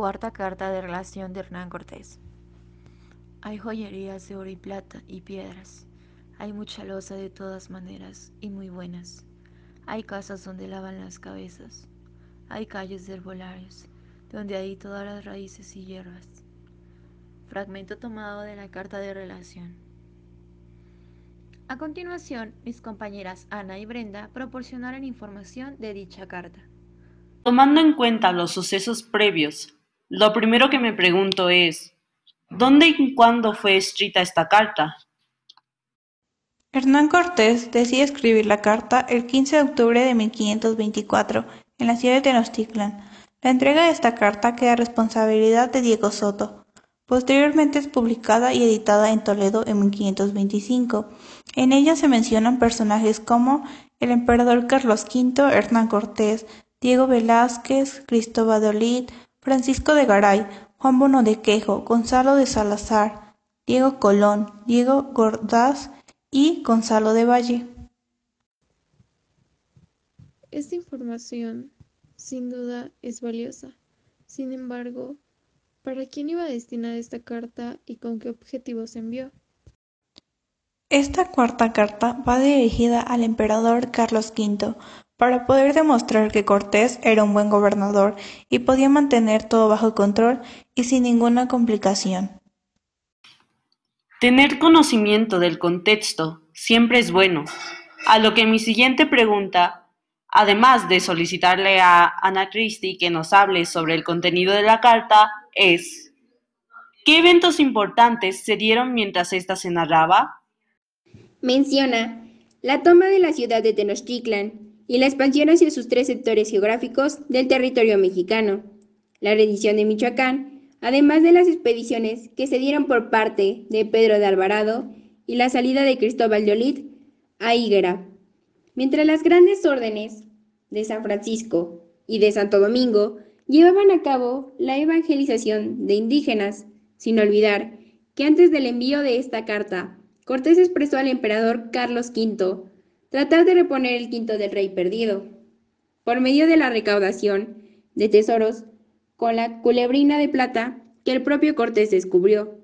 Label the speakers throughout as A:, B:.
A: Cuarta carta de relación de Hernán Cortés. Hay joyerías de oro y plata y piedras. Hay mucha loza de todas maneras y muy buenas. Hay casas donde lavan las cabezas. Hay calles de herbolarios, donde hay todas las raíces y hierbas. Fragmento tomado de la carta de relación. A continuación, mis compañeras Ana y Brenda proporcionaron información de dicha carta.
B: Tomando en cuenta los sucesos previos lo primero que me pregunto es, ¿dónde y cuándo fue escrita esta carta?
C: Hernán Cortés decide escribir la carta el 15 de octubre de 1524 en la ciudad de Tenochtitlan. La entrega de esta carta queda a responsabilidad de Diego Soto. Posteriormente es publicada y editada en Toledo en 1525. En ella se mencionan personajes como el emperador Carlos V, Hernán Cortés, Diego Velázquez, Cristóbal de Olid, Francisco de Garay, Juan Bono de Quejo, Gonzalo de Salazar, Diego Colón, Diego Gordaz y Gonzalo de Valle.
D: Esta información, sin duda, es valiosa. Sin embargo, ¿para quién iba destinada esta carta y con qué objetivo se envió?
C: Esta cuarta carta va dirigida al emperador Carlos V, para poder demostrar que Cortés era un buen gobernador y podía mantener todo bajo control y sin ninguna complicación.
B: Tener conocimiento del contexto siempre es bueno, a lo que mi siguiente pregunta, además de solicitarle a Ana Christie que nos hable sobre el contenido de la carta, es ¿qué eventos importantes se dieron mientras ésta se narraba?
E: Menciona la toma de la ciudad de Tenochtitlan, y la expansión hacia sus tres sectores geográficos del territorio mexicano, la rendición de Michoacán, además de las expediciones que se dieron por parte de Pedro de Alvarado y la salida de Cristóbal de Olid a Higuera. Mientras las grandes órdenes de San Francisco y de Santo Domingo llevaban a cabo la evangelización de indígenas, sin olvidar que antes del envío de esta carta, Cortés expresó al emperador Carlos V tratar de reponer el quinto del rey perdido, por medio de la recaudación de tesoros con la culebrina de plata que el propio Cortés descubrió.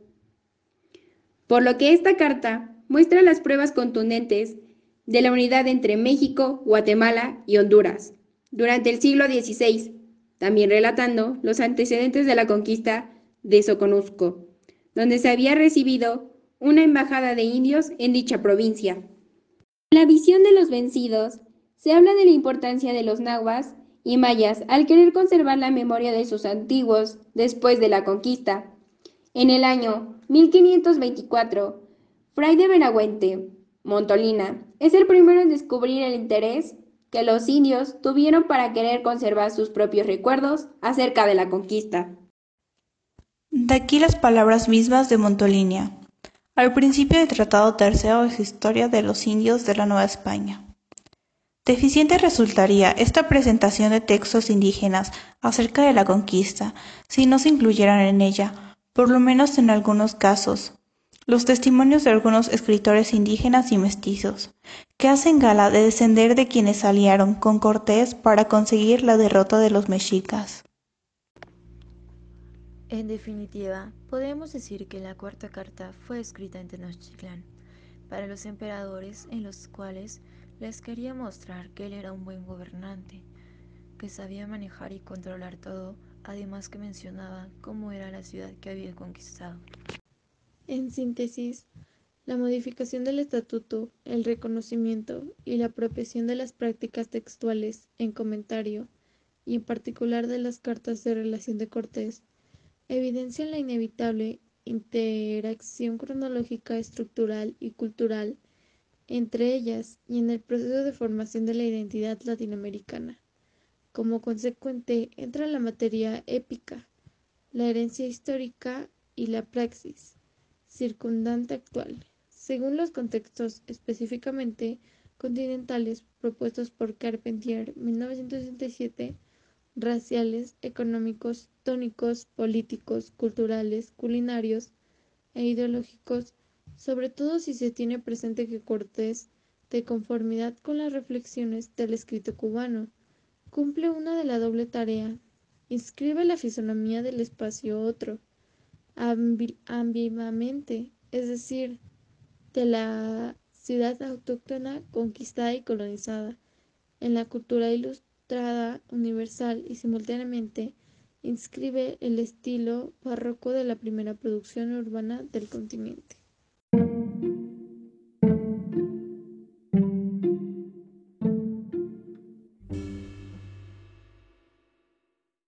E: Por lo que esta carta muestra las pruebas contundentes de la unidad entre México, Guatemala y Honduras durante el siglo XVI, también relatando los antecedentes de la conquista de Soconusco, donde se había recibido una embajada de indios en dicha provincia. La visión de los vencidos, se habla de la importancia de los nahuas y mayas al querer conservar la memoria de sus antiguos después de la conquista. En el año 1524, Fray de Benagüente, Montolina, es el primero en descubrir el interés que los indios tuvieron para querer conservar sus propios recuerdos acerca de la conquista.
C: De aquí las palabras mismas de Montolinia. Al principio del Tratado Tercero es historia de los indios de la Nueva España. Deficiente resultaría esta presentación de textos indígenas acerca de la conquista si no se incluyeran en ella, por lo menos en algunos casos, los testimonios de algunos escritores indígenas y mestizos, que hacen gala de descender de quienes aliaron con Cortés para conseguir la derrota de los mexicas.
A: En definitiva, podemos decir que la cuarta carta fue escrita en Tenochtitlán para los emperadores en los cuales les quería mostrar que él era un buen gobernante, que sabía manejar y controlar todo, además que mencionaba cómo era la ciudad que había conquistado.
D: En síntesis, la modificación del estatuto, el reconocimiento y la apropiación de las prácticas textuales en comentario, y en particular de las cartas de relación de Cortés, evidencian la inevitable interacción cronológica, estructural y cultural entre ellas y en el proceso de formación de la identidad latinoamericana. Como consecuente entra la materia épica, la herencia histórica y la praxis circundante actual, según los contextos específicamente continentales propuestos por Carpentier 1967 raciales, económicos, tónicos, políticos, culturales, culinarios e ideológicos, sobre todo si se tiene presente que Cortés, de conformidad con las reflexiones del escrito cubano, cumple una de la doble tarea inscribe la fisonomía del espacio otro, ambiguamente, es decir, de la ciudad autóctona conquistada y colonizada, en la cultura ilustrada universal y simultáneamente inscribe el estilo barroco de la primera producción urbana del continente.